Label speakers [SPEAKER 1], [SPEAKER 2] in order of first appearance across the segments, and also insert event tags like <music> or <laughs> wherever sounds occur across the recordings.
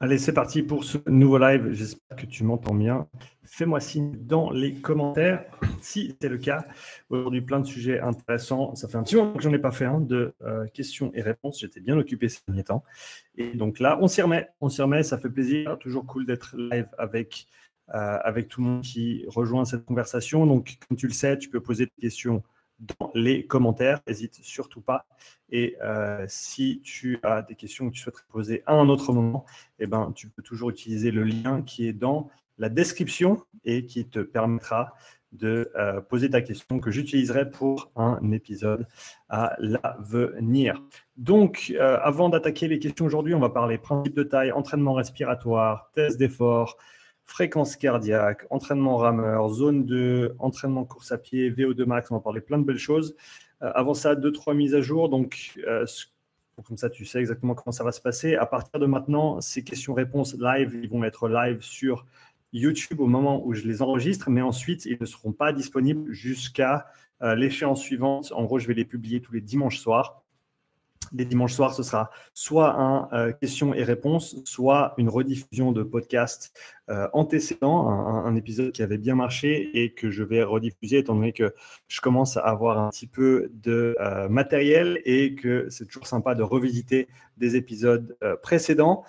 [SPEAKER 1] Allez, c'est parti pour ce nouveau live. J'espère que tu m'entends bien. Fais-moi signe dans les commentaires si c'est le cas. Aujourd'hui, plein de sujets intéressants. Ça fait un petit moment que j'en ai pas fait de euh, questions et réponses. J'étais bien occupé ces derniers temps. Et donc là, on s'y remet. On s'y remet. Ça fait plaisir. Toujours cool d'être live avec, euh, avec tout le monde qui rejoint cette conversation. Donc, comme tu le sais, tu peux poser des questions dans les commentaires. N'hésite surtout pas. Et euh, si tu as des questions que tu souhaiterais poser à un autre moment, eh ben, tu peux toujours utiliser le lien qui est dans la description et qui te permettra de euh, poser ta question que j'utiliserai pour un épisode à l'avenir. Donc, euh, avant d'attaquer les questions aujourd'hui, on va parler principe de taille, entraînement respiratoire, test d'effort, fréquence cardiaque, entraînement rameur, zone 2, entraînement course à pied, VO2 max, on va parler plein de belles choses. Euh, avant ça, deux, trois mises à jour. Donc, euh, comme ça, tu sais exactement comment ça va se passer. À partir de maintenant, ces questions-réponses live, ils vont être live sur YouTube au moment où je les enregistre, mais ensuite, ils ne seront pas disponibles jusqu'à euh, l'échéance suivante. En gros, je vais les publier tous les dimanches soirs les dimanches soirs, ce sera soit un euh, questions et réponses, soit une rediffusion de podcast euh, antécédent, un, épisode qui avait bien marché et que je vais rediffuser étant donné que je commence à avoir un petit peu de euh, matériel et que c'est toujours sympa de revisiter des épisodes précédents.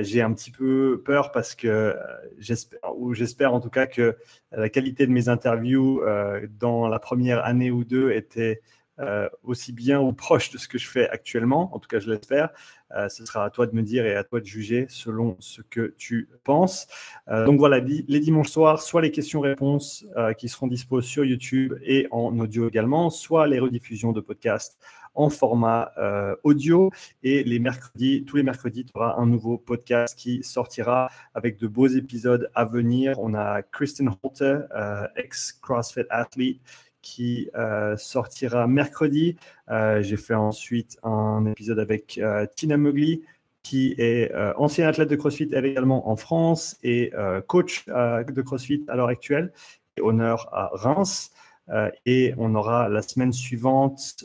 [SPEAKER 1] J'ai un petit peu peur parce que j'espère, ou j'espère en tout cas que la qualité de mes interviews dans la première année ou deux était euh, aussi bien ou proche de ce que je fais actuellement, en tout cas je l'espère. Euh, ce sera à toi de me dire et à toi de juger selon ce que tu penses. Euh, donc voilà, les dimanches soirs, soit les questions-réponses qui seront disposées sur YouTube et en audio également, soit les rediffusions de podcasts en format audio. Et les mercredis, tous les mercredis, tu auras un nouveau podcast qui sortira avec de beaux épisodes à venir. On a Kristen Holter, ex-CrossFit athlete, qui euh, sortira mercredi. Euh, j'ai fait ensuite un épisode avec euh, Tina Mugli, qui est ancienne athlète de CrossFit, elle également en France, et coach de CrossFit à l'heure actuelle. Et honneur à Reims. Et on aura la semaine suivante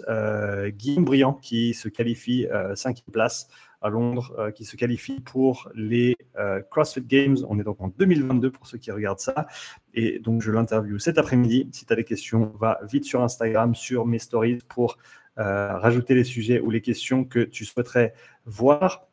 [SPEAKER 1] Guillaume Briand qui se qualifie cinquième place à Londres euh, qui se qualifie pour les euh, CrossFit Games. On est donc en 2022 pour ceux qui regardent ça. Et donc, je l'interview cet après-midi. Si tu as des questions, va vite sur Instagram, sur mes stories pour euh, rajouter les sujets ou les questions que tu souhaiterais voir.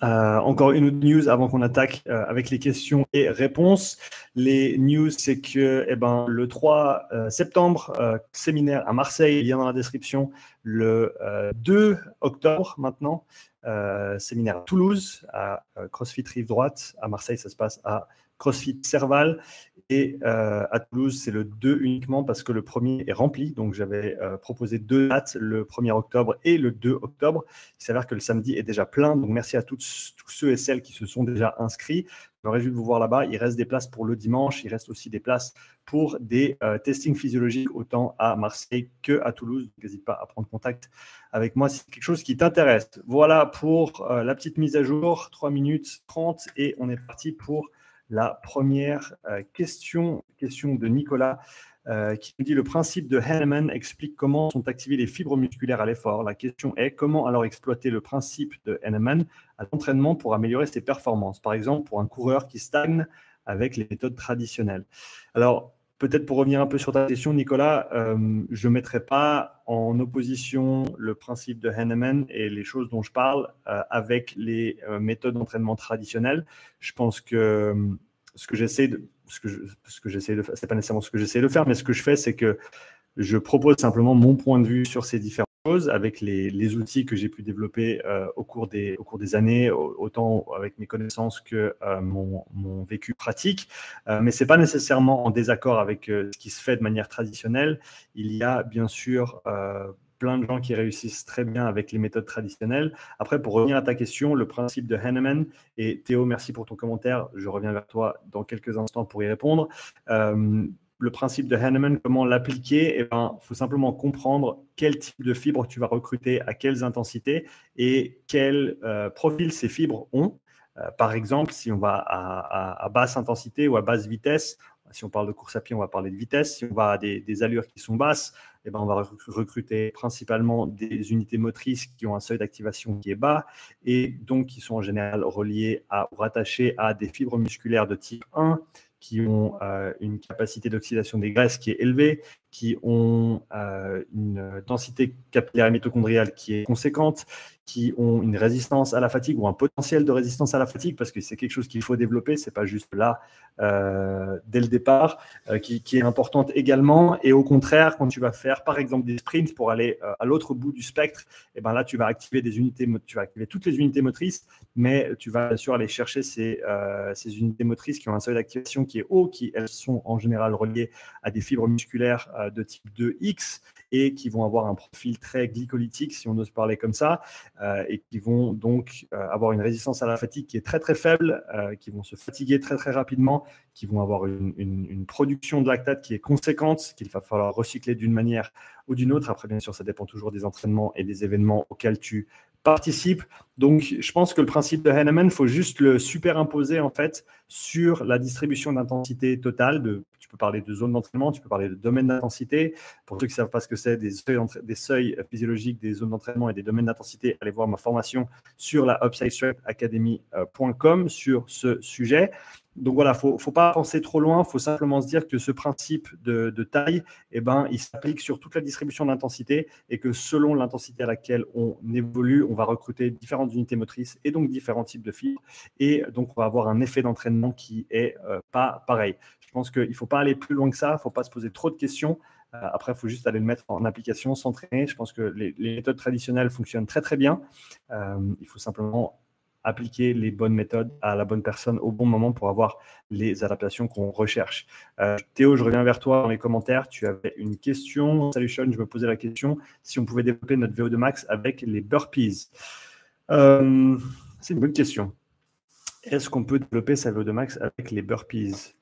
[SPEAKER 1] Encore une autre news avant qu'on attaque avec les questions et réponses. Les news, c'est que eh ben, le 3 septembre, séminaire à Marseille, lien dans la description. Le 2 octobre maintenant, euh, séminaire à Toulouse, à euh, CrossFit Rive Droite. À Marseille, ça se passe à CrossFit Serval. Et euh, à Toulouse, c'est le 2 uniquement parce que le premier est rempli. Donc, j'avais proposé deux dates, le 1er octobre et le 2 octobre. Il s'avère que le samedi est déjà plein. Donc, merci à tous, ceux et celles qui se sont déjà inscrits. Je me de vous voir là-bas. Il reste des places pour le dimanche. Il reste aussi des places pour des euh, testings physiologiques autant à Marseille que à Toulouse. N'hésite pas à prendre contact avec moi si c'est quelque chose qui t'intéresse. Voilà pour euh, la petite mise à jour. 3 minutes 30 et on est parti pour la première euh, question, question de Nicolas. Euh, qui nous dit le principe de Hahnemann explique comment sont activées les fibres musculaires à l'effort. La question est comment alors exploiter le principe de Hahnemann à l'entraînement pour améliorer ses performances, par exemple pour un coureur qui stagne avec les méthodes traditionnelles. Alors, peut-être pour revenir un peu sur ta question, Nicolas, euh, je ne mettrai pas en opposition le principe de Hahnemann et les choses dont je parle euh, avec les méthodes d'entraînement traditionnelles. Je pense que ce que j'essaie de ce que, ce que j'essaie de c'est pas nécessairement ce que j'essaie de faire, mais ce que je fais, c'est que je propose simplement mon point de vue sur ces différentes avec les, outils que j'ai pu développer euh, au, cours des, années, autant avec mes connaissances que euh, mon, vécu pratique. Euh, mais c'est pas nécessairement en désaccord avec ce qui se fait de manière traditionnelle. Il y a bien sûr plein de gens qui réussissent très bien avec les méthodes traditionnelles. Après, pour revenir à ta question, le principe de Hahnemann, et Théo, merci pour ton commentaire, je reviens vers toi dans quelques instants pour y répondre. Le principe de Hahnemann, comment l'appliquer Il eh ben, faut simplement comprendre quel type de fibres tu vas recruter, à quelles intensités et quel euh, profil ces fibres ont. Euh, par exemple, si on va à, basse intensité ou à basse vitesse, si on parle de course à pied, on va parler de vitesse. Si on va à des, des allures qui sont basses, eh ben, on va recruter principalement des unités motrices qui ont un seuil d'activation qui est bas et donc qui sont en général reliées à, ou rattachées à des fibres musculaires de type 1 qui ont euh, une capacité d'oxydation des graisses qui est élevée, qui ont euh, une densité capillaire mitochondriale qui est conséquente, qui ont une résistance à la fatigue ou un potentiel de résistance à la fatigue, parce que c'est quelque chose qu'il faut développer, c'est pas juste là euh, dès le départ, euh, qui, est importante également. Et au contraire, quand tu vas faire par exemple des sprints pour aller à l'autre bout du spectre, et eh ben là tu vas activer des unités, tu vas activer toutes les unités motrices, mais tu vas bien sûr aller chercher ces, ces unités motrices qui ont un seuil d'activation qui est haut, qui elles sont en général reliées à des fibres musculaires de type 2X et qui vont avoir un profil très glycolytique, si on ose parler comme ça, euh, et qui vont donc euh, avoir une résistance à la fatigue qui est très très faible, euh, qui vont se fatiguer très très rapidement, qui vont avoir une, une production de lactate qui est conséquente, qu'il va falloir recycler d'une manière ou d'une autre. Après, bien sûr, ça dépend toujours des entraînements et des événements auxquels tu participe. Donc, je pense que le principe de Henneman, il faut juste le superimposer en fait sur la distribution d'intensité totale. De, tu peux parler de zone d'entraînement, tu peux parler de domaine d'intensité. Pour ceux qui ne savent pas ce que c'est, des seuils, physiologiques des zones d'entraînement et des domaines d'intensité, allez voir ma formation sur la upsidestrengthacademy.com sur ce sujet donc voilà, il ne faut pas penser trop loin, il faut simplement se dire que ce principe de, taille, eh ben, il s'applique sur toute la distribution d'intensité et que selon l'intensité à laquelle on évolue, on va recruter différentes unités motrices et donc différents types de fibres. Et donc, on va avoir un effet d'entraînement qui est euh, pas pareil. Je pense qu'il ne faut pas aller plus loin que ça, il ne faut pas se poser trop de questions. Euh, après, il faut juste aller le mettre en application, s'entraîner. Je pense que les, méthodes traditionnelles fonctionnent très très bien. Euh, il faut simplement appliquer les bonnes méthodes à la bonne personne au bon moment pour avoir les adaptations qu'on recherche. Euh, Théo, je reviens vers toi dans les commentaires. Tu avais une question. Salut Sean, je me posais la question si on pouvait développer notre VO2 max avec les burpees. Euh, c'est une bonne question. Est-ce qu'on peut développer sa VO2 max avec les burpees?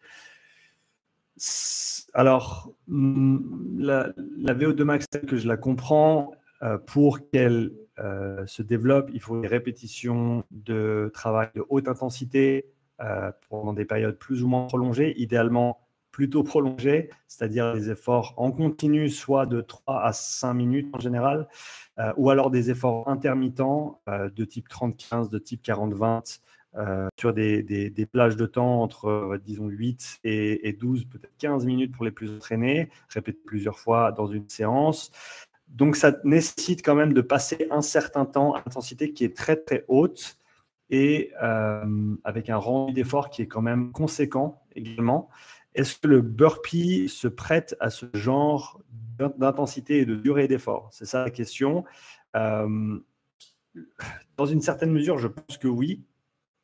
[SPEAKER 1] Alors, mm, la, la, VO2 max telle que je la comprends, euh, pour qu'elle se développe, il faut des répétitions de travail de haute intensité euh, pendant des périodes plus ou moins prolongées, idéalement plutôt prolongées, c'est-à-dire des efforts en continu, soit de 3 à 5 minutes en général, euh, ou alors des efforts intermittents de type 30-15, de type 40-20, sur des, plages de temps entre, disons, 8 et, et 12, peut-être 15 minutes pour les plus entraînés, répéter plusieurs fois dans une séance. Donc, ça nécessite quand même de passer un certain temps à intensité qui est très, très haute et euh, avec un rendu d'effort qui est quand même conséquent également. Est-ce que le burpee se prête à ce genre d'intensité et de durée d'effort? C'est ça la question. Euh, dans une certaine mesure, je pense que oui.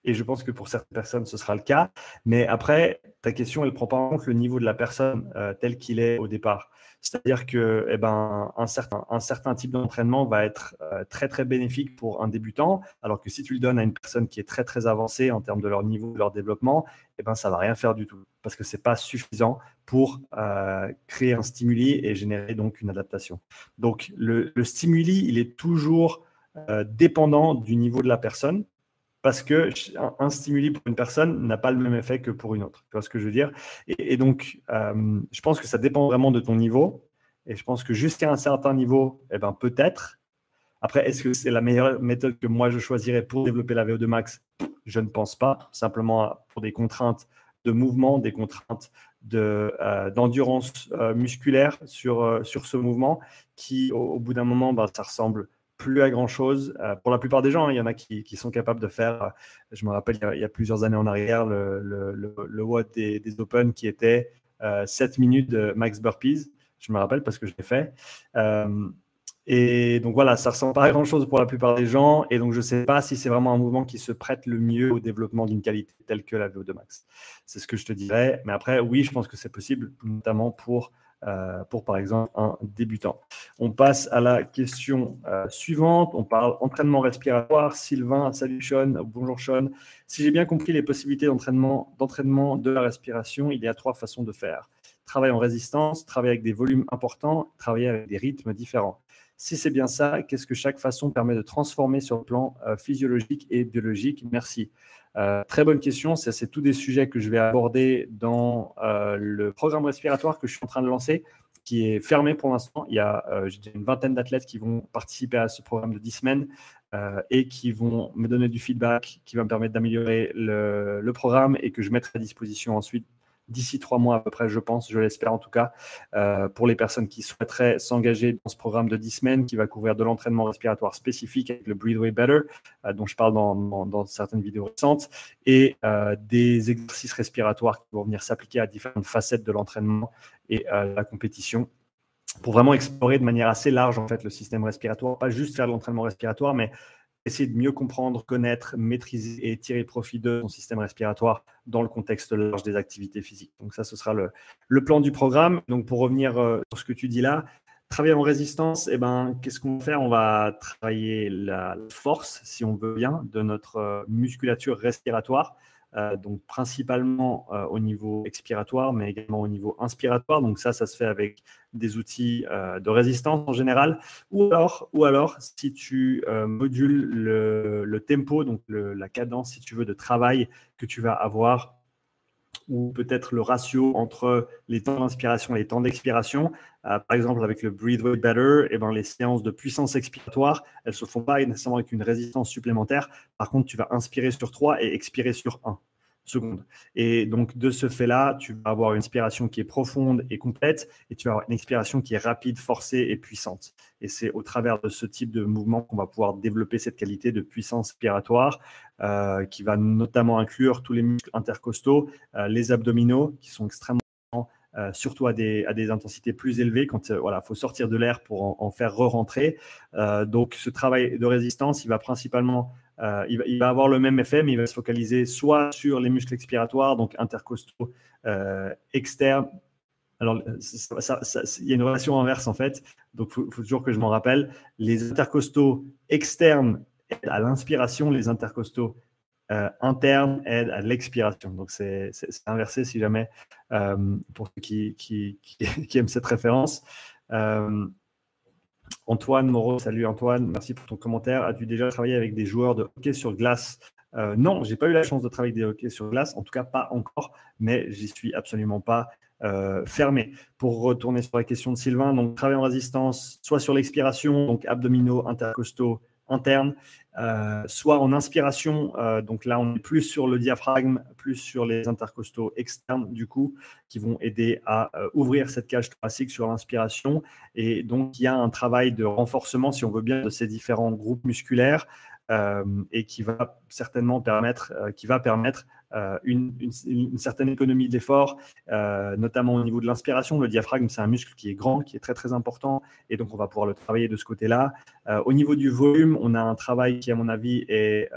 [SPEAKER 1] Et je pense que pour certaines personnes, ce sera le cas. Mais après, ta question, elle prend pas en compte le niveau de la personne euh, tel qu'il est au départ. C'est-à-dire que eh ben, un, certain, un certain type d'entraînement va être euh, très très bénéfique pour un débutant, alors que si tu le donnes à une personne qui est très très avancée en termes de leur niveau, de leur développement, eh ben, ça ne va rien faire du tout, parce que ce n'est pas suffisant pour euh, créer un stimuli et générer donc une adaptation. Donc le, le stimuli, il est toujours dépendant du niveau de la personne parce que un, stimuli pour une personne n'a pas le même effet que pour une autre. Tu vois ce que je veux dire? Et, donc, euh, je pense que ça dépend vraiment de ton niveau. Et je pense que jusqu'à un certain niveau, eh ben, peut-être. Après, est-ce que c'est la meilleure méthode que moi je choisirais pour développer la VO2 max? Je ne pense pas. Simplement pour des contraintes de mouvement, des contraintes euh, d'endurance de, euh, musculaire sur, sur ce mouvement qui, au, bout d'un moment, ben, ça ressemble plus à grand chose. Euh, pour la plupart des gens, hein, il y en a qui, sont capables de faire. Euh, je me rappelle, il y a, plusieurs années en arrière, le, le, des, des, Open qui était 7 euh, minutes de max burpees. Je me rappelle parce que je l'ai fait. Et donc voilà, ça ressemble pas à grand chose pour la plupart des gens. Et donc je ne sais pas si c'est vraiment un mouvement qui se prête le mieux au développement d'une qualité telle que la VO2 max. C'est ce que je te dirais. Mais après, oui, je pense que c'est possible, notamment pour euh, pour par exemple un débutant. On passe à la question euh, suivante. On parle entraînement respiratoire. Sylvain, salut Sean. Bonjour Sean. Si j'ai bien compris les possibilités d'entraînement, d'entraînement de la respiration, il y a trois façons de faire. Travail en résistance, travailler avec des volumes importants, travailler avec des rythmes différents. Si c'est bien ça, qu'est-ce que chaque façon permet de transformer sur le plan euh, physiologique et biologique? Merci. Euh, très bonne question. C'est tous des sujets que je vais aborder dans euh, le programme respiratoire que je suis en train de lancer, qui est fermé pour l'instant. Il y a une vingtaine d'athlètes qui vont participer à ce programme de 10 semaines et qui vont me donner du feedback qui va me permettre d'améliorer le, le, programme et que je mettrai à disposition ensuite d'ici trois mois à peu près, je pense, je l'espère en tout cas, euh, pour les personnes qui souhaiteraient s'engager dans ce programme de 10 semaines qui va couvrir de l'entraînement respiratoire spécifique avec le Breathe Way Better, euh, dont je parle dans, certaines vidéos récentes, et euh, des exercices respiratoires qui vont venir s'appliquer à différentes facettes de l'entraînement et la compétition pour vraiment explorer de manière assez large en fait le système respiratoire, pas juste faire de l'entraînement respiratoire, mais essayer de mieux comprendre, connaître, maîtriser et tirer profit de son système respiratoire dans le contexte large des activités physiques. Donc ça, ce sera le, plan du programme. Donc pour revenir euh, sur ce que tu dis là, travailler en résistance, eh ben, qu'est-ce qu'on va faire? On va travailler la force, si on veut bien, de notre euh, musculature respiratoire. Euh, donc principalement euh, au niveau expiratoire, mais également au niveau inspiratoire. Donc ça, ça se fait avec des outils euh, de résistance en général, ou alors, ou alors si tu modules le, tempo, donc la cadence, si tu veux, de travail que tu vas avoir ou peut-être le ratio entre les temps d'inspiration et les temps d'expiration. Euh, par exemple, avec le Breathe Way Better, et eh ben, les séances de puissance expiratoire, elles ne se font pas nécessairement avec une résistance supplémentaire. Par contre, tu vas inspirer sur 3 et expirer sur 1 secondes. Et donc, de ce fait-là, tu vas avoir une inspiration qui est profonde et complète, et tu vas avoir une expiration qui est rapide, forcée et puissante. Et c'est au travers de ce type de mouvement qu'on va pouvoir développer cette qualité de puissance respiratoire, euh, qui va notamment inclure tous les muscles intercostaux, euh, les abdominaux, qui sont extrêmement euh, surtout à des, à des, intensités plus élevées, quand il voilà, faut sortir de l'air pour en, faire re-rentrer. donc, ce travail de résistance, il va principalement euh, il, va, avoir le même effet, mais il va se focaliser soit sur les muscles expiratoires, donc intercostaux euh, externes. Alors, il y a une relation inverse en fait, donc il faut, toujours que je m'en rappelle. Les intercostaux externes aident à l'inspiration, les intercostaux euh, internes aident à l'expiration. Donc, c'est inversé si jamais, pour ceux <laughs> qui, aiment cette référence. Antoine Moreau, salut Antoine, merci pour ton commentaire. As-tu déjà travaillé avec des joueurs de hockey sur glace? Euh, Non, j'ai pas eu la chance de travailler avec des hockey sur glace, en tout cas pas encore, mais j'y suis absolument pas euh, fermé. Pour retourner sur la question de Sylvain, donc travail en résistance, soit sur l'expiration, donc abdominaux, intercostaux, interne, euh, soit en inspiration, euh, donc là on est plus sur le diaphragme, plus sur les intercostaux externes du coup, qui vont aider à euh, ouvrir cette cage thoracique sur l'inspiration. Et donc il y a un travail de renforcement, si on veut bien, de ces différents groupes musculaires et qui va certainement permettre, qui va permettre euh, une, certaine économie d'effort, notamment au niveau de l'inspiration. Le diaphragme, c'est un muscle qui est grand, qui est très très important, et donc on va pouvoir le travailler de ce côté-là. au niveau du volume, on a un travail qui, à mon avis, est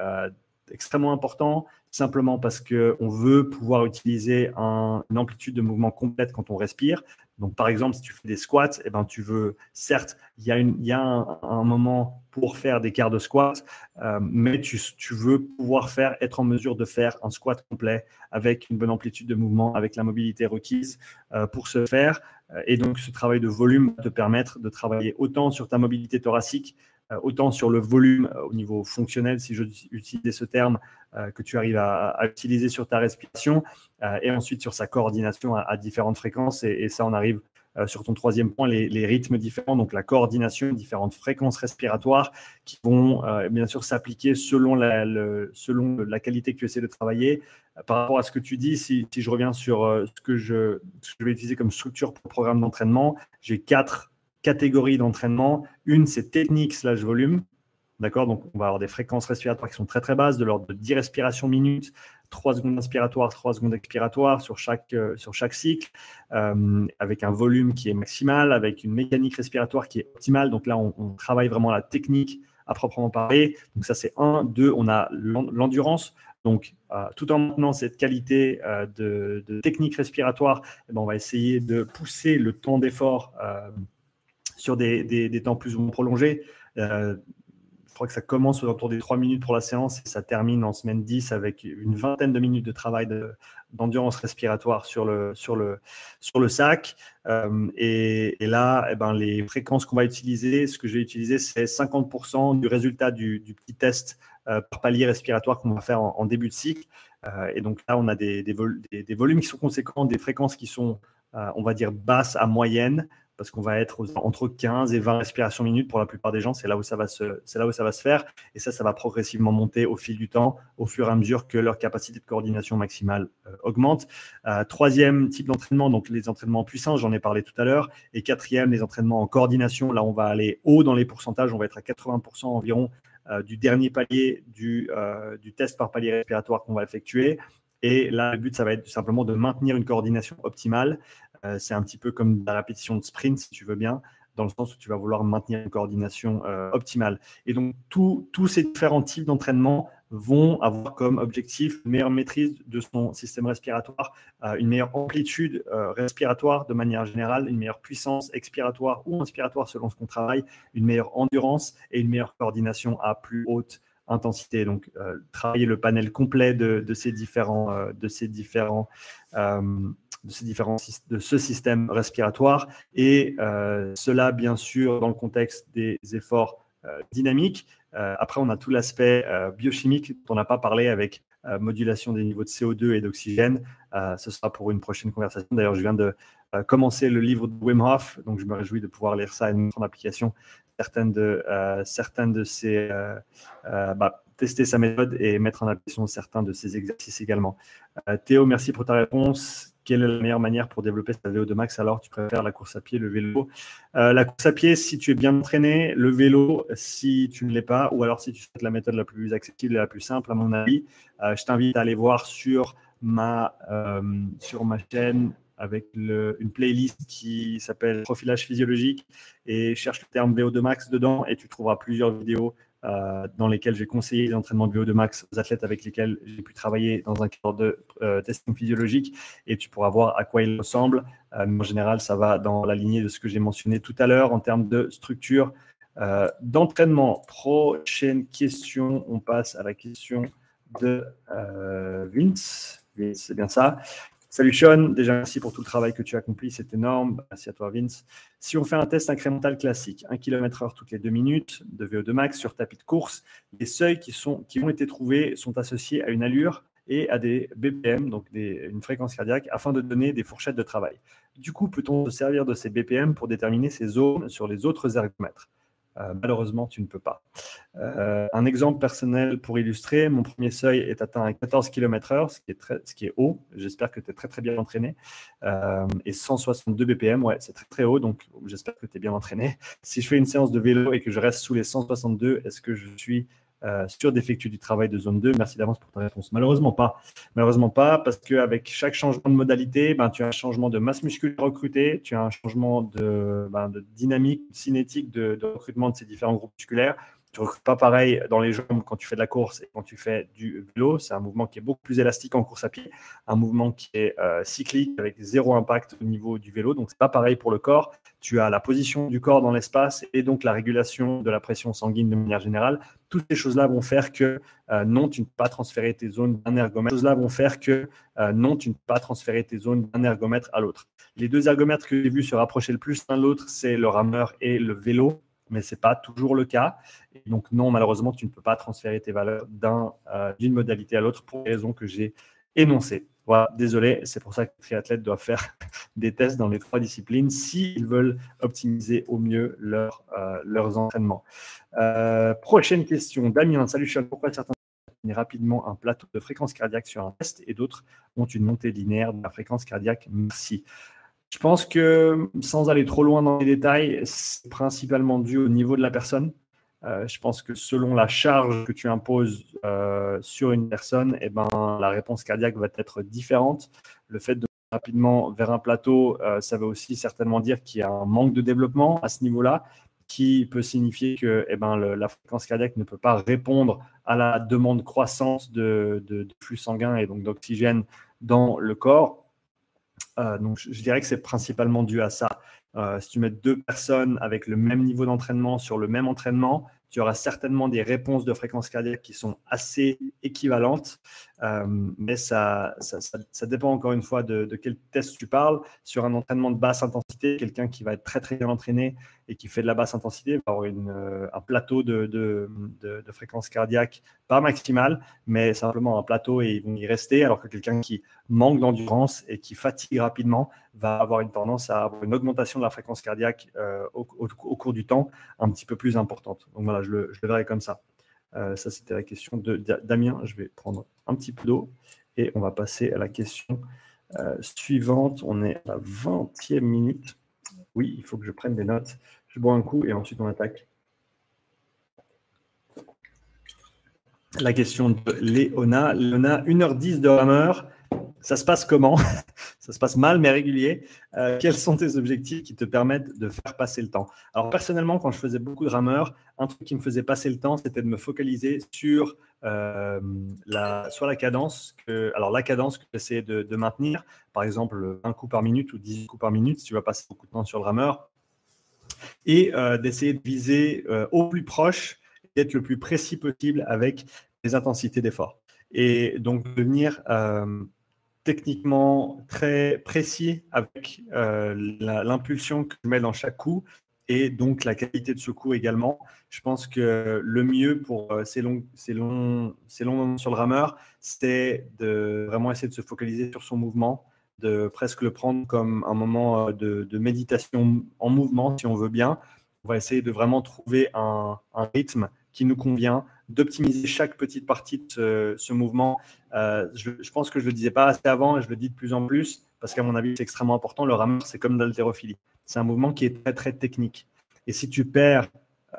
[SPEAKER 1] extrêmement important, simplement parce qu'on veut pouvoir utiliser une amplitude de mouvement complète quand on respire. Donc, par exemple, si tu fais des squats, eh ben, tu veux, certes, il y a, un, moment pour faire des quarts de squat, euh, mais tu, tu, veux pouvoir faire, être en mesure de faire un squat complet avec une bonne amplitude de mouvement, avec la mobilité requise euh, pour ce faire. Euh, et donc, ce travail de volume va te permettre de travailler autant sur ta mobilité thoracique, autant sur le volume au niveau fonctionnel, si je utilisais ce terme, que tu arrives à, utiliser sur ta respiration, et ensuite sur sa coordination à, différentes fréquences. Et, ça, on arrive euh, sur ton troisième point, les, rythmes différents, donc la coordination, différentes fréquences respiratoires qui vont euh, bien sûr s'appliquer selon la, qualité que tu essaies de travailler. Euh, par rapport à ce que tu dis, si, je reviens sur ce, que je, je vais utiliser comme structure pour le programme d'entraînement, j'ai quatre catégories d'entraînement. Une, c'est technique slash volume. D'accord? Donc, on va avoir des fréquences respiratoires qui sont très, très basses, de l'ordre de 10 respirations minutes, 3 secondes inspiratoires, 3 secondes expiratoires sur chaque, euh, sur chaque cycle, euh, avec un volume qui est maximal, avec une mécanique respiratoire qui est optimale. Donc là, on, travaille vraiment la technique à proprement parler. Donc ça, c'est un. Deux, on a l'endurance. Donc, euh, tout en maintenant cette qualité de, technique respiratoire, eh ben, on va essayer de pousser le temps d'effort sur des, des, temps plus ou moins prolongés je crois que ça commence autour des 3 minutes pour la séance et ça termine en semaine 10 avec une vingtaine de minutes de travail d'endurance respiratoire sur le, sur le, sur le sac. Euh, et, là, eh ben, les fréquences qu'on va utiliser, ce que je vais utiliser, c'est 50% du résultat du, petit test euh, par palier respiratoire qu'on va faire en, début de cycle. Euh, et donc là, on a des, des, volumes qui sont conséquents, des fréquences qui sont, on va dire, basses à moyennes parce qu'on va être entre 15 et 20 respirations minutes pour la plupart des gens. C'est là où ça va se, c'est là où ça va se faire. Et ça, ça va progressivement monter au fil du temps, au fur et à mesure que leur capacité de coordination maximale euh, augmente. Euh, troisième type d'entraînement, donc les entraînements en puissance, j'en ai parlé tout à l'heure. Et quatrième, les entraînements en coordination. Là, on va aller haut dans les pourcentages. On va être à 80% environ euh, du dernier palier du, du test par palier respiratoire qu'on va effectuer. Et là, le but, ça va être simplement de maintenir une coordination optimale. Euh, c'est un petit peu comme la répétition de sprint, si tu veux bien, dans le sens où tu vas vouloir maintenir une coordination euh, optimale. Et donc, tous ces différents types d'entraînement vont avoir comme objectif une meilleure maîtrise de son système respiratoire, euh, une meilleure amplitude respiratoire de manière générale, une meilleure puissance expiratoire ou inspiratoire selon ce qu'on travaille, une meilleure endurance et une meilleure coordination à plus haute intensité. Donc, travailler le panel complet de, ces différents, de ces différents, de ce système respiratoire. Et cela, bien sûr, dans le contexte des efforts dynamiques. après, on a tout l'aspect biochimique dont on n'a pas parlé avec modulation des niveaux de CO2 et d'oxygène. ce sera pour une prochaine conversation. D'ailleurs, je viens de commencer le livre de Wim Hof, donc je me réjouis de pouvoir lire ça et mettre en application certaines de, euh, de ces. Euh, euh, bah, tester sa méthode et mettre en application certains de ces exercices également. Théo, merci pour ta réponse. Quelle est la meilleure manière pour développer sa VO2 max? Alors, tu préfères la course à pied, le vélo? La course à pied, si tu es bien entraîné, le vélo, si tu ne l'es pas, ou alors si tu souhaites la méthode la plus accessible et la plus simple, à mon avis, je t'invite à aller voir sur ma, sur ma chaîne avec une playlist qui s'appelle Profilage physiologique et cherche le terme VO2 max dedans et tu trouveras plusieurs vidéos euh, dans lesquelles j'ai conseillé les entraînements de VO2 max aux athlètes avec lesquels j'ai pu travailler dans un cadre de euh, testing physiologique et tu pourras voir à quoi il ressemble. Euh, en général, ça va dans la lignée de ce que j'ai mentionné tout à l'heure en termes de structure d'entraînement. Prochaine question, on passe à la question de Vince. Vince, c'est bien ça. Salut Sean, déjà merci pour tout le travail que tu as accompli, c'est énorme. Merci à toi Vince. Si on fait un test incrémental classique, 1 km/h toutes les 2 minutes de VO2 max sur tapis de course, les seuils qui ont été trouvés sont associés à une allure et à des BPM, donc une fréquence cardiaque, afin de donner des fourchettes de travail. Du coup, peut-on se servir de ces BPM pour déterminer ces zones sur les autres ergomètres? Euh, malheureusement, tu ne peux pas. Euh, un exemple personnel pour illustrer, mon premier seuil est atteint à 14 km/h, ce, qui est haut. J'espère que tu es très très bien entraîné. Euh, et 162 BPM, c'est très très haut, donc j'espère que tu es bien entraîné. Si je fais une séance de vélo et que je reste sous les 162, est-ce que je suis euh, sur d'effectuer du travail de zone 2 Merci d'avance pour ta réponse. Malheureusement pas. Malheureusement pas, parce qu'avec chaque changement de modalité, ben, tu as un changement de masse musculaire recrutée, tu as un changement de, ben, dynamique cinétique de, recrutement de ces différents groupes musculaires. Tu recrutes pas pareil dans les jambes quand tu fais de la course et quand tu fais du vélo. C'est un mouvement qui est beaucoup plus élastique en course à pied, un mouvement qui est euh, cyclique avec zéro impact au niveau du vélo. Donc, ce n'est pas pareil pour le corps. Tu as la position du corps dans l'espace et donc la régulation de la pression sanguine de manière générale. Toutes ces choses-là vont faire que euh, non, tu ne pas transférer tes zones d'un ergomètre. Ces choses-là vont faire que euh, non, tu ne peux pas transférer tes zones d'un ergomètre à l'autre. Les deux ergomètres que j'ai vus se rapprocher le plus l'un de l'autre, c'est le rameur et le vélo mais ce n'est pas toujours le cas. Et donc, non, malheureusement, tu ne peux pas transférer tes valeurs euh, d'une modalité à l'autre pour les raisons que j'ai énoncées. Voilà, désolé, c'est pour ça que les triathlètes doivent faire <laughs> des tests dans les trois disciplines s'ils veulent optimiser au mieux euh, leurs entraînements. Euh, prochaine question, Damien. Salut Charles, pourquoi certains rapidement un plateau de fréquence cardiaque sur un test et d'autres ont une montée linéaire de la fréquence cardiaque? Merci. Je pense que sans aller trop loin dans les détails, c'est principalement dû au niveau de la personne. Euh, je pense que selon la charge que tu imposes euh, sur une personne, eh ben, la réponse cardiaque va être différente. Le fait de rapidement vers un plateau, euh, ça veut aussi certainement dire qu'il y a un manque de développement à ce niveau-là, qui peut signifier que eh ben, la fréquence cardiaque ne peut pas répondre à la demande croissante de flux sanguin et donc d'oxygène dans le corps. Euh, donc, je, dirais que c'est principalement dû à ça. Euh, si tu mets deux personnes avec le même niveau d'entraînement sur le même entraînement, tu auras certainement des réponses de fréquence cardiaque qui sont assez équivalentes. Euh, mais ça, ça, dépend encore une fois de, quel test tu parles. Sur un entraînement de basse intensité, quelqu'un qui va être très très bien entraîné et qui fait de la basse intensité va avoir une, euh, un plateau de, de, de, fréquence cardiaque pas maximale, mais simplement un plateau et ils vont y rester, alors que quelqu'un qui manque d'endurance et qui fatigue rapidement va avoir une tendance à avoir une augmentation de la fréquence cardiaque euh, au, au, cours du temps un petit peu plus importante. Donc voilà, je le, je le verrai comme ça. Euh, ça, c'était la question de Damien. Je vais prendre un petit peu d'eau et on va passer à la question euh, suivante. On est à la 20e minute. Oui, il faut que je prenne des notes. Je bois un coup et ensuite on attaque. La question de Léona. Léona, 1h10 de rameur. Ça se passe comment? <laughs> Ça se passe mal mais régulier. Euh, quels sont tes objectifs qui te permettent de faire passer le temps? Alors personnellement, quand je faisais beaucoup de rameurs, un truc qui me faisait passer le temps, c'était de me focaliser sur euh, la, soit la cadence, que, alors la cadence que j'essayais de, maintenir, par exemple un coup par minute ou 10 coups par minute, si tu vas passer beaucoup de temps sur le rameur, et euh, d'essayer de viser au plus proche, d'être le plus précis possible avec les intensités d'effort. Et donc de venir techniquement très précis avec euh, l'impulsion que je mets dans chaque coup et donc la qualité de ce coup également. Je pense que le mieux pour euh, ces, longs, ces, longs, ces longs moments sur le rameur, c'est de vraiment essayer de se focaliser sur son mouvement, de presque le prendre comme un moment euh, de, méditation en mouvement, si on veut bien. On va essayer de vraiment trouver un rythme qui nous convient, d'optimiser chaque petite partie de ce, mouvement. Euh, je, pense que je ne le disais pas assez avant et je le dis de plus en plus parce qu'à mon avis, c'est extrêmement important. Le rameur, c'est comme l'haltérophilie. C'est un mouvement qui est très, très technique. Et si tu perds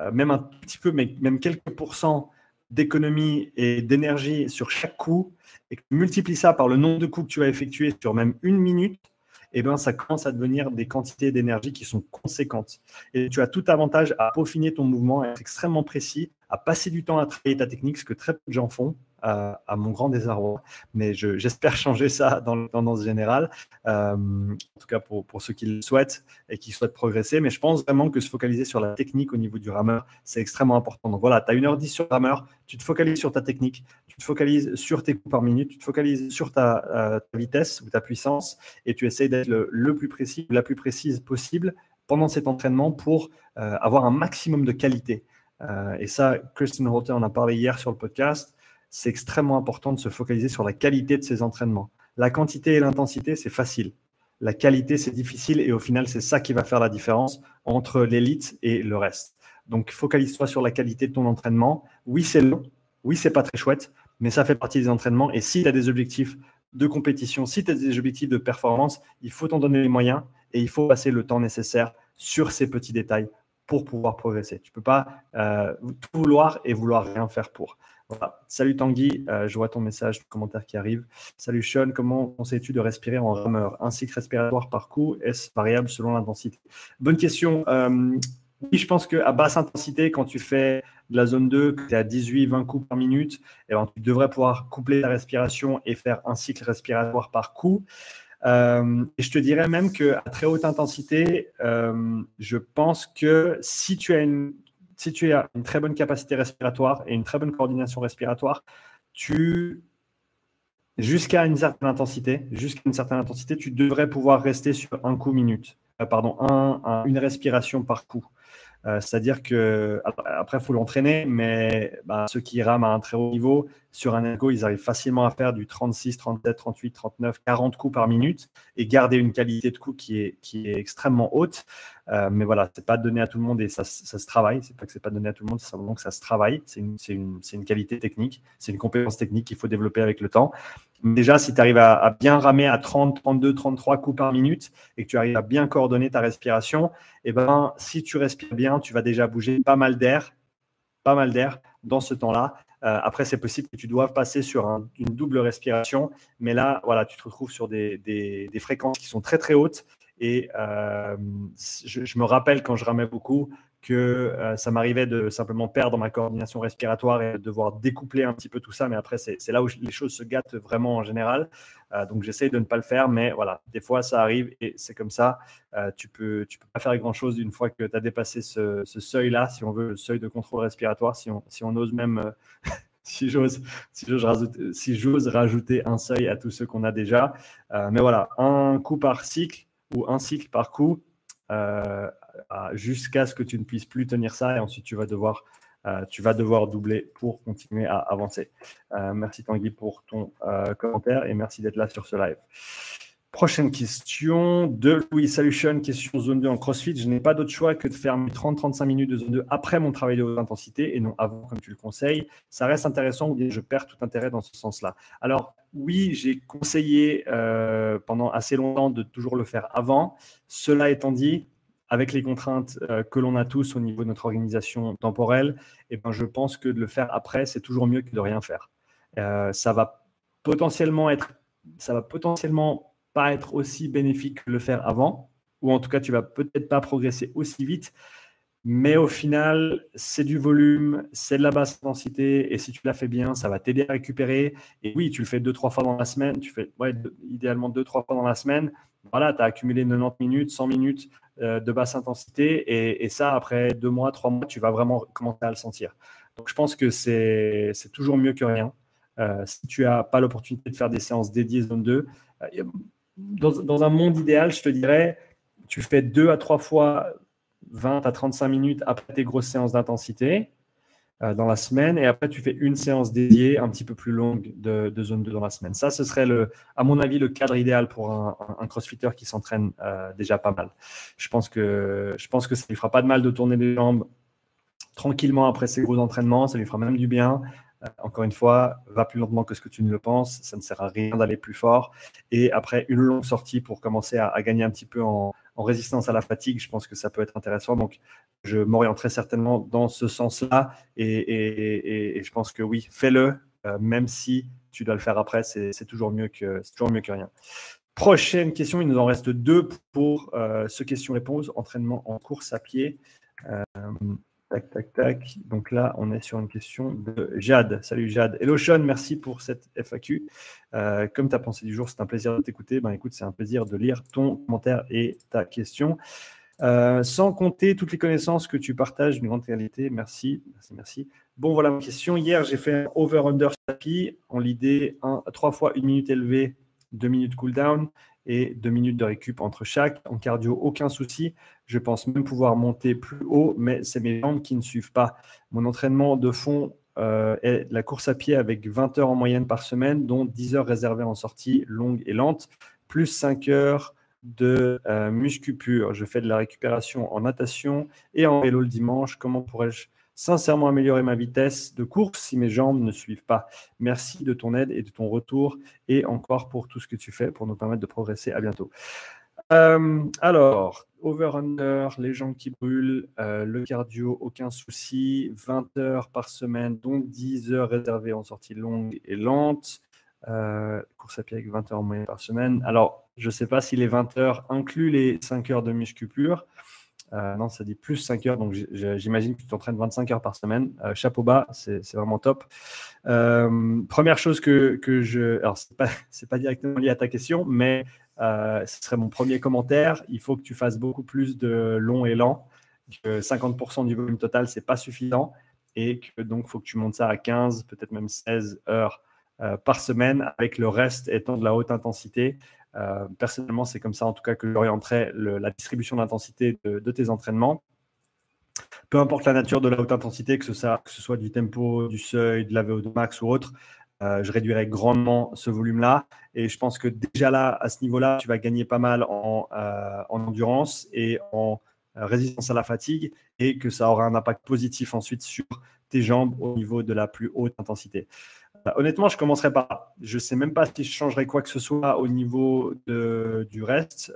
[SPEAKER 1] euh, même un petit peu, mais même quelques pourcents d'économie et d'énergie sur chaque coup et que tu multiplies ça par le nombre de coups que tu vas effectuer sur même une minute, eh ben, ça commence à devenir des quantités d'énergie qui sont conséquentes. Et tu as tout avantage à peaufiner ton mouvement, à être extrêmement précis, à passer du temps à travailler ta technique, ce que très peu de gens font, à, mon grand désarroi. Mais j'espère <laughs> changer ça dans la tendance générale, euh, en tout cas pour, ceux qui le souhaitent et qui souhaitent progresser. Mais je pense vraiment que se focaliser sur la technique au niveau du rameur, c'est extrêmement important. Donc voilà, tu as 1h10 sur le rameur, tu te focalises sur ta technique, tu te focalises sur tes coups par minute, tu te focalises sur ta, euh, vitesse ou ta puissance et tu essaies d'être le, plus précis, la plus précise possible pendant cet entraînement pour euh, avoir un maximum de qualité. et ça, Kristen Holter en a parlé hier sur le podcast c'est extrêmement important de se focaliser sur la qualité de ses entraînements. La quantité et l'intensité, c'est facile. La qualité, c'est difficile et au final, c'est ça qui va faire la différence entre l'élite et le reste. Donc, focalise-toi sur la qualité de ton entraînement. Oui, c'est long. Oui, c'est pas très chouette, mais ça fait partie des entraînements. Et si tu as des objectifs de compétition, si tu as des objectifs de performance, il faut t'en donner les moyens et il faut passer le temps nécessaire sur ces petits détails pour pouvoir progresser. Tu ne peux pas euh, tout vouloir et vouloir rien faire pour. Salut Tanguy, euh, je vois ton message, ton commentaire qui arrive. Salut Sean, comment conseilles-tu de respirer en rameur? Un cycle respiratoire par coup, est-ce variable selon l'intensité? Bonne question. Euh, oui, je pense qu'à basse intensité, quand tu fais de la zone 2, que tu es à 18-20 coups par minute, eh ben, tu devrais pouvoir coupler ta respiration et faire un cycle respiratoire par coup. Euh, et je te dirais même qu'à très haute intensité, je pense que si tu as une si tu as une très bonne capacité respiratoire et une très bonne coordination respiratoire, tu jusqu'à une certaine intensité, jusqu'à une certaine intensité, tu devrais pouvoir rester sur un coup minute, euh, pardon, une respiration par coup. Euh, c'est-à-dire que après, il faut l'entraîner, mais bah, ceux qui rament à un très haut niveau, sur un ergo, ils arrivent facilement à faire du 36, 37, 38, 39, 40 coups par minute et garder une qualité de coup qui est, qui est extrêmement haute. Euh, mais voilà, c'est pas donné à tout le monde et ça, se travaille. C'est pas que c'est pas donné à tout le monde, c'est simplement que ça se travaille. C'est une, qualité technique, c'est une compétence technique qu'il faut développer avec le temps. Déjà, si tu arrives à, bien ramer à 30, 32, 33 coups par minute et que tu arrives à bien coordonner ta respiration, et eh ben, si tu respires bien, tu vas déjà bouger pas mal d'air, pas mal d'air dans ce temps-là. Euh, après, c'est possible que tu doives passer sur une double respiration, mais là, voilà, tu te retrouves sur des fréquences qui sont très très hautes. Et euh, je, me rappelle quand je ramais beaucoup, que euh, ça m'arrivait de simplement perdre ma coordination respiratoire et de devoir découpler un petit peu tout ça. Mais après, c'est là où les choses se gâtent vraiment en général. Euh, donc, j'essaye de ne pas le faire. Mais voilà, des fois, ça arrive et c'est comme ça. Tu peux, tu peux pas faire grand-chose une fois que tu as dépassé ce, seuil-là, si on veut, le seuil de contrôle respiratoire, si on, si on ose même <laughs> si j'ose si rajouter, rajouter un seuil à tous ceux qu'on a déjà. Mais voilà, un coup par cycle ou un cycle par coup euh, jusqu'à ce que tu ne puisses plus tenir ça et ensuite tu vas devoir, euh, tu vas devoir doubler pour continuer à avancer. merci Tanguy pour ton commentaire et merci d'être là sur ce live. Prochaine question de Louis Solution, question zone 2 en CrossFit. Je n'ai pas d'autre choix que de faire mes 30-35 minutes de zone 2 après mon travail de haute intensité et non avant, comme tu le conseilles. Ça reste intéressant ou je perds tout intérêt dans ce sens-là? Alors, oui, j'ai conseillé euh, pendant assez longtemps de toujours le faire avant. Cela étant dit, avec les contraintes euh, que l'on a tous au niveau de notre organisation temporelle, eh ben, je pense que de le faire après, c'est toujours mieux que de rien faire. Euh, ça va potentiellement être, ça va potentiellement pas être aussi bénéfique que le faire avant, ou en tout cas, tu vas peut-être pas progresser aussi vite. Mais au final, c'est du volume, c'est de la basse intensité, et si tu la fais bien, ça va t'aider à récupérer. Et oui, tu le fais deux, trois fois dans la semaine, tu fais ouais, idéalement deux, trois fois dans la semaine. Voilà, tu as accumulé 90 minutes, 100 minutes euh, de basse intensité, et, ça, après deux mois, trois mois, tu vas vraiment commencer à le sentir. Donc, je pense que c'est toujours mieux que rien. Euh, si tu n'as pas l'opportunité de faire des séances dédiées zone 2, dans, un monde idéal, je te dirais, tu fais deux à trois fois 20 à 35 minutes après tes grosses séances d'intensité euh, dans la semaine, et après tu fais une séance dédiée un petit peu plus longue de, zone 2 dans la semaine. Ça, ce serait, le, à mon avis, le cadre idéal pour un, crossfitter qui s'entraîne euh, déjà pas mal. Je pense, que, je pense que ça ne lui fera pas de mal de tourner les jambes tranquillement après ses gros entraînements, ça lui fera même du bien. Euh, encore une fois, va plus lentement que ce que tu ne le penses. Ça ne sert à rien d'aller plus fort. Et après une longue sortie pour commencer à, gagner un petit peu en, résistance à la fatigue, je pense que ça peut être intéressant. Donc, je m'orienterai certainement dans ce sens-là. Et, je pense que oui, fais-le, euh, même si tu dois le faire après, c'est toujours, mieux que, toujours mieux que rien. Prochaine question, il nous en reste deux pour euh, ce question-réponse, entraînement en course à pied. Tac, tac, tac. Donc là, on est sur une question de Jade. Salut Jade. Hello Sean, merci pour cette FAQ. Euh, comme ta pensée du jour, c'est un plaisir de t'écouter. Ben écoute, c'est un plaisir de lire ton commentaire et ta question. Euh, sans compter toutes les connaissances que tu partages d'une grande qualité. Merci, merci, merci. Bon, voilà ma question. Hier, j'ai fait un over-under tapis en l'idée 3 fois une minute élevée, 2 minutes cooldown et 2 minutes de récup entre chaque. En cardio, aucun souci. Je pense même pouvoir monter plus haut, mais c'est mes jambes qui ne suivent pas. Mon entraînement de fond euh, est la course à pied avec 20 heures en moyenne par semaine, dont 10 heures réservées en sortie longue et lente, plus 5 heures de euh, muscu pur. Je fais de la récupération en natation et en vélo le dimanche. Comment pourrais-je sincèrement améliorer ma vitesse de course si mes jambes ne suivent pas Merci de ton aide et de ton retour et encore pour tout ce que tu fais pour nous permettre de progresser. À bientôt. Euh, alors, over-under, les jambes qui brûlent, euh, le cardio, aucun souci, 20 heures par semaine, donc 10 heures réservées en sortie longue et lente. Euh, course à pied avec 20 heures en moyenne par semaine. Alors, je ne sais pas si les 20 heures incluent les 5 heures de muscu. Non, ça dit plus 5 heures, donc j'imagine que tu t'entraînes 25 heures par semaine. chapeau bas, c'est vraiment top. première chose que, que je. Alors, ce n'est pas, <laughs> pas, directement lié à ta question, mais euh, ce serait mon premier commentaire. Il faut que tu fasses beaucoup plus de long et lent. Que 50% du volume total, c'est pas suffisant. Et que donc, il faut que tu montes ça à 15, peut-être même 16 heures euh, par semaine, avec le reste étant de la haute intensité. Euh, personnellement, c'est comme ça en tout cas que j'orienterais la distribution d'intensité de, de, tes entraînements. Peu importe la nature de la haute intensité, que ce, soit, du tempo, du seuil, de la VO2 max ou autre, euh, je réduirais grandement ce volume-là. Et je pense que déjà là, à ce niveau-là, tu vas gagner pas mal en, euh, endurance et en résistance à la fatigue et que ça aura un impact positif ensuite sur tes jambes au niveau de la plus haute intensité. Honnêtement, je commencerai par. Je sais même pas si je changerais quoi que ce soit au niveau de, du reste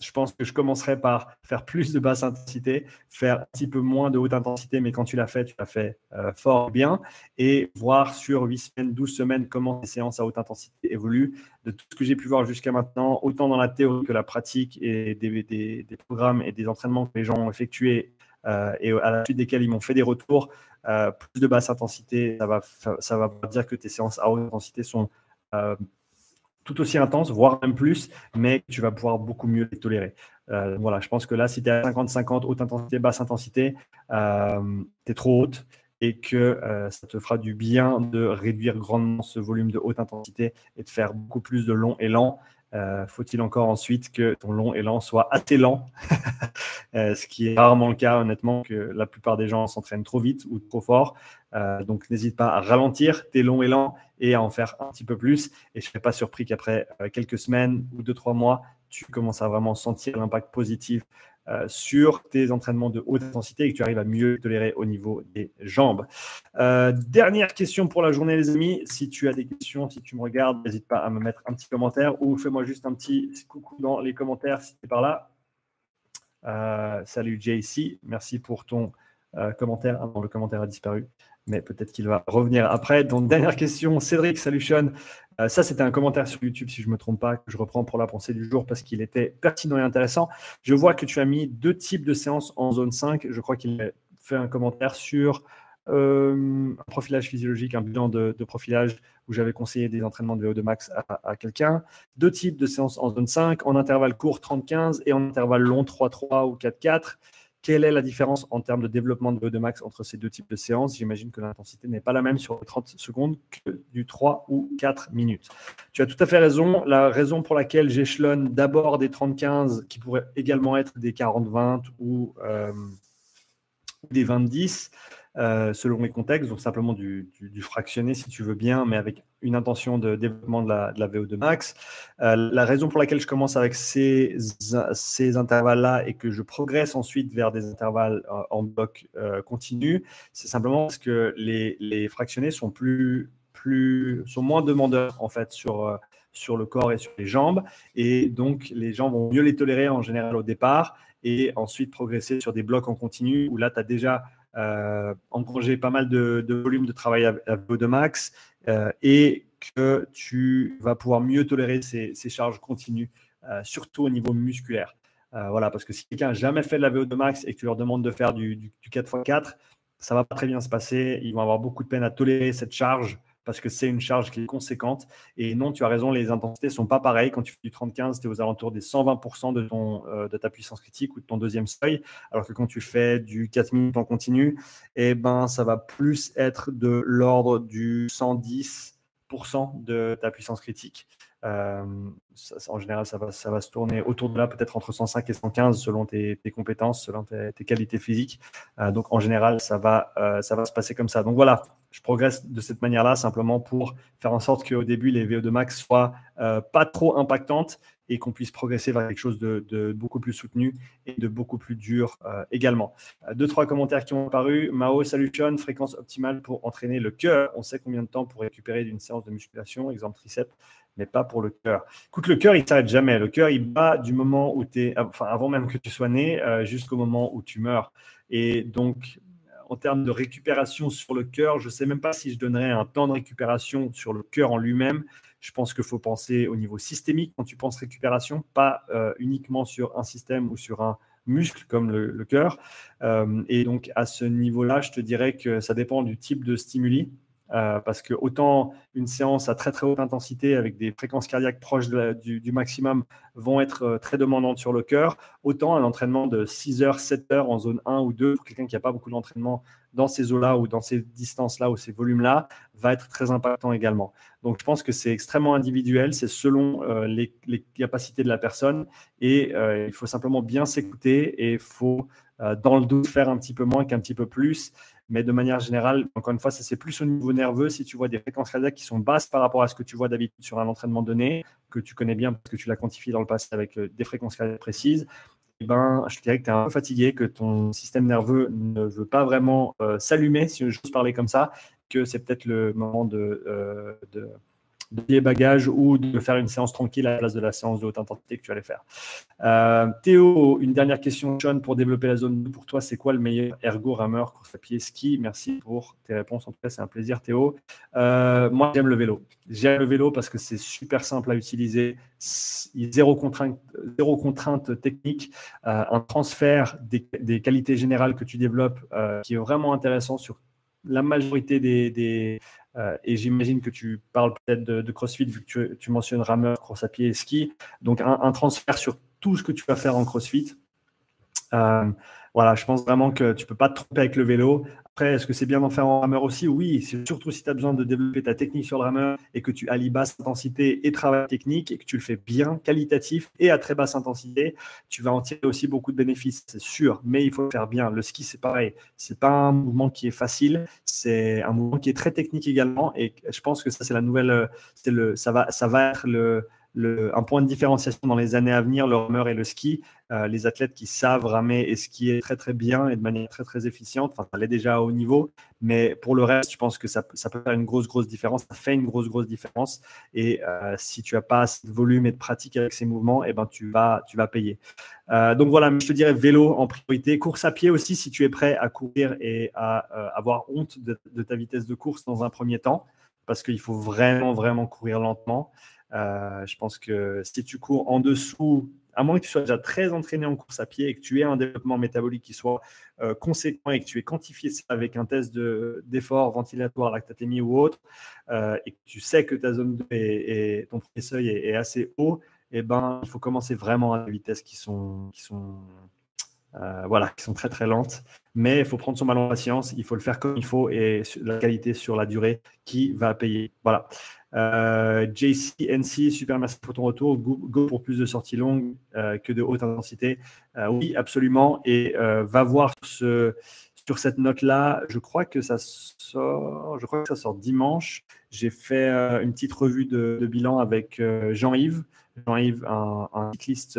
[SPEAKER 1] je pense que je commencerai par faire plus de basse intensité, faire un petit peu moins de haute intensité, mais quand tu l'as fait, tu l'as fait euh, fort bien, et voir sur 8 semaines, 12 semaines comment les séances à haute intensité évoluent. De tout ce que j'ai pu voir jusqu'à maintenant, autant dans la théorie que la pratique et des, des, programmes et des entraînements que les gens ont effectués euh, et à la suite desquels ils m'ont fait des retours, euh, plus de basse intensité, ça va, ça va dire que tes séances à haute intensité sont tout aussi intense, voire même plus, mais tu vas pouvoir beaucoup mieux les tolérer. Euh, voilà, je pense que là, si tu es à 50-50, haute intensité, basse intensité, euh, tu es trop haute et que ça te fera du bien de réduire grandement ce volume de haute intensité et de faire beaucoup plus de long et lent. Faut-il encore ensuite que ton long lent soit assez lent, <laughs> ce qui est rarement le cas, honnêtement, que la plupart des gens s'entraînent trop vite ou trop fort. donc n'hésite pas à ralentir tes longs lents et à en faire un petit peu plus. Et je ne serais pas surpris qu'après quelques semaines ou deux, trois mois, tu commences à vraiment sentir l'impact positif euh, sur tes entraînements de haute intensité et que tu arrives à mieux tolérer au niveau des jambes. Euh, dernière question pour la journée, les amis. Si tu as des questions, si tu me regardes, n'hésite pas à me mettre un petit commentaire ou fais-moi juste un petit coucou dans les commentaires si tu es par là. Euh, salut JC, merci pour ton commentaire. Ah le commentaire a disparu mais peut-être qu'il va revenir après. Donc, dernière question, Cédric, salut. Euh, ça, c'était un commentaire sur YouTube, si je ne me trompe pas, que je reprends pour la pensée du jour parce qu'il était pertinent et intéressant. Je vois que tu as mis deux types de séances en zone 5. Je crois qu'il a fait un commentaire sur euh, un profilage physiologique, un bilan de, profilage où j'avais conseillé des entraînements de VO2 max à, à quelqu'un. Deux types de séances en zone 5, en intervalle court 30-15 et en intervalle long 3-3 ou 4-4. Quelle est la différence en termes de développement de VO2 max entre ces deux types de séances? J'imagine que l'intensité n'est pas la même sur 30 secondes que du 3 ou 4 minutes. Tu as tout à fait raison. La raison pour laquelle j'échelonne d'abord des 30-15 qui pourraient également être des 40-20 ou euh, des 20-10, euh, selon les contextes, donc simplement du, fractionné si tu veux bien, mais avec une intention de développement de la, VO2 max. Euh, la raison pour laquelle je commence avec ces, ces intervalles-là et que je progresse ensuite vers des intervalles euh, en bloc continu, c'est simplement parce que les, les, fractionnés sont, plus, plus, sont moins demandeurs en fait sur, sur le corps et sur les jambes, et donc les gens vont mieux les tolérer en général au départ et ensuite progresser sur des blocs en continu où là, tu as déjà euh, engranger pas mal de, volume de travail à, VO2 max euh, et que tu vas pouvoir mieux tolérer ces, charges continues, euh, surtout au niveau musculaire. voilà, parce que si quelqu'un n'a jamais fait de la VO2 max et que tu leur demandes de faire du, du 4x4, ça va pas très bien se passer. Ils vont avoir beaucoup de peine à tolérer cette charge parce que c'est une charge qui est conséquente. Et non, tu as raison, les intensités ne sont pas pareilles. Quand tu fais du 30-15, tu es aux alentours des 120% de, ton, euh, de ta puissance critique ou de ton deuxième seuil, alors que quand tu fais du 4 minutes en continu, eh ben, ça va plus être de l'ordre du 110% de ta puissance critique. Euh, en général, ça va, se tourner autour de là, peut-être entre 105 et 115 selon tes, compétences, selon tes, qualités physiques. Euh, donc, en général, ça va, ça va se passer comme ça. Donc, voilà, je progresse de cette manière-là simplement pour faire en sorte qu'au début, les VO2 max soient euh, pas trop impactantes et qu'on puisse progresser vers quelque chose de, beaucoup plus soutenu et de beaucoup plus dur euh, également. Euh, deux, trois commentaires qui ont apparu. Mao, salut John, fréquence optimale pour entraîner le cœur. On sait combien de temps pour récupérer d'une séance de musculation, exemple triceps, mais pas pour le cœur. Écoute, le cœur, il ne s'arrête jamais. Le cœur, il bat du moment où tu es, enfin avant même que tu sois né, jusqu'au moment où tu meurs. Et donc, en termes de récupération sur le cœur, je ne sais même pas si je donnerais un temps de récupération sur le cœur en lui-même. Je pense qu'il faut penser au niveau systémique quand tu penses récupération, pas euh, uniquement sur un système ou sur un muscle comme le, cœur. Euh, et donc à ce niveau-là, je te dirais que ça dépend du type de stimuli. Euh, parce que autant une séance à très très haute intensité avec des fréquences cardiaques proches du, maximum vont être euh, très demandantes sur le cœur, autant un entraînement de 6 heures, 7 heures en zone 1 ou 2, pour quelqu'un qui n'a pas beaucoup d'entraînement dans ces eaux-là ou dans ces distances-là ou ces volumes-là, va être très impactant également. Donc je pense que c'est extrêmement individuel, c'est selon euh, les, capacités de la personne et il faut simplement bien s'écouter et il faut dans le doute faire un petit peu moins qu'un petit peu plus mais de manière générale, encore une fois, ça c'est plus au niveau nerveux. Si tu vois des fréquences cardiaques qui sont basses par rapport à ce que tu vois d'habitude sur un entraînement donné, que tu connais bien parce que tu l'as quantifié dans le passé avec euh, des fréquences cardiaques précises, eh ben, je dirais que tu es un peu fatigué, que ton système nerveux ne veut pas vraiment euh, s'allumer, si j'ose parler comme ça, que c'est peut-être le moment de, euh, de de bagages ou de faire une séance tranquille à la place de la séance de haute intensité que tu allais faire. Euh, Théo, une dernière question, Sean, pour développer la zone 2. Pour toi, c'est quoi le meilleur ergo, rameur, course à pied, ski? Merci pour tes réponses. En tout cas, c'est un plaisir, Théo. Euh, moi, j'aime le vélo. J'aime le vélo parce que c'est super simple à utiliser. Zéro contrainte, zéro contrainte technique. Euh, un transfert des, qualités générales que tu développes qui est vraiment intéressant sur la majorité des, euh, et j'imagine que tu parles peut-être de, CrossFit vu que tu, mentionnes rameur, course à pied et ski. Donc un, transfert sur tout ce que tu vas faire en CrossFit. Voilà, je pense vraiment que tu peux pas te tromper avec le vélo. Après, est-ce que c'est bien d'en faire en rameur aussi? Oui, surtout si tu as besoin de développer ta technique sur le rameur et que tu allies basse intensité et travail technique et que tu le fais bien, qualitatif et à très basse intensité, tu vas en tirer aussi beaucoup de bénéfices, c'est sûr, mais il faut le faire bien. Le ski, c'est pareil. C'est pas un mouvement qui est facile, c'est un mouvement qui est très technique également et je pense que ça, c'est la nouvelle, c'est le, ça va, ça va être le, un point de différenciation dans les années à venir, le rameur et le ski. Euh, les athlètes qui savent ramer et skier très très bien et de manière très très efficiente, enfin ça l'est déjà à haut niveau, mais pour le reste, je pense que ça, peut faire une grosse grosse différence, ça fait une grosse grosse différence. Et euh, si tu as pas assez de volume et de pratique avec ces mouvements, eh ben tu vas tu vas payer. Euh, donc voilà, je te dirais vélo en priorité, course à pied aussi si tu es prêt à courir et à avoir honte de, de ta vitesse de course dans un premier temps, parce qu'il faut vraiment vraiment courir lentement. Euh, je pense que si tu cours en dessous, à moins que tu sois déjà très entraîné en course à pied et que tu aies un développement métabolique qui soit euh, conséquent et que tu aies quantifié ça avec un test d'effort ventilatoire, lactatémie ou autre, euh, et que tu sais que ta zone 2 et, ton premier seuil est, assez haut, eh ben, il faut commencer vraiment à des vitesses qui sont, qui sont, voilà, qui sont très très lentes. Mais il faut prendre son mal en patience, il faut le faire comme il faut et la qualité sur la durée qui va payer. Voilà. Euh, JCNC, super merci pour ton retour. Go, pour plus de sorties longues euh, que de haute intensité. Euh, oui, absolument. Et va voir sur cette note-là. Je crois que ça sort. Je crois que ça sort dimanche. J'ai fait une petite revue de, bilan avec Jean-Yves. Jean-Yves, un, cycliste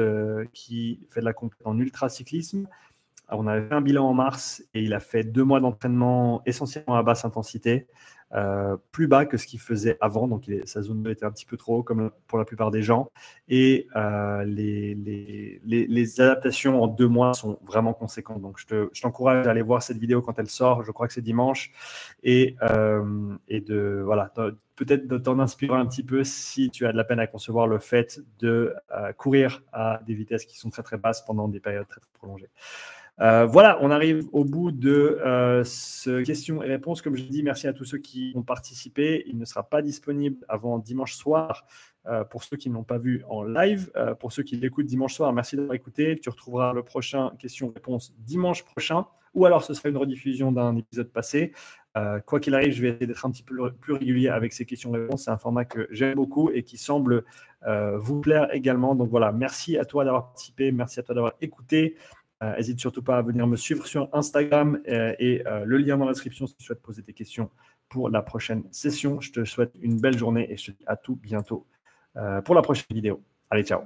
[SPEAKER 1] qui fait de la compétition en ultra cyclisme. On avait fait un bilan en mars et il a fait deux mois d'entraînement essentiellement à basse intensité. Euh, plus bas que ce qu'il faisait avant. Donc, sa zone 2 était un petit peu trop haut, comme pour la plupart des gens. Et euh, les, adaptations en deux mois sont vraiment conséquentes. Donc, je t'encourage à aller voir cette vidéo quand elle sort. Je crois que c'est dimanche. Et, euh, de, voilà, peut-être de t'en inspirer un petit peu si tu as de la peine à concevoir le fait de courir à des vitesses qui sont très, très basses pendant des périodes très prolongées. Euh, voilà, on arrive au bout de euh, ce questions et réponses. Comme je dis, merci à tous ceux qui ont participé. Il ne sera pas disponible avant dimanche soir euh, pour ceux qui ne l'ont pas vu en live. pour ceux qui l'écoutent dimanche soir, merci d'avoir écouté. Tu retrouveras le prochain questions-réponses dimanche prochain ou alors ce sera une rediffusion d'un épisode passé. quoi qu'il arrive, je vais essayer d'être un petit peu plus régulier avec ces questions-réponses. C'est un format que j'aime beaucoup et qui semble vous plaire également. Donc voilà, merci à toi d'avoir participé, merci à toi d'avoir écouté. N'hésite euh, surtout pas à venir me suivre sur Instagram euh, et euh, le lien dans la description si tu souhaites poser tes questions pour la prochaine session. Je te souhaite une belle journée et je te dis à tout bientôt pour la prochaine vidéo. Allez, ciao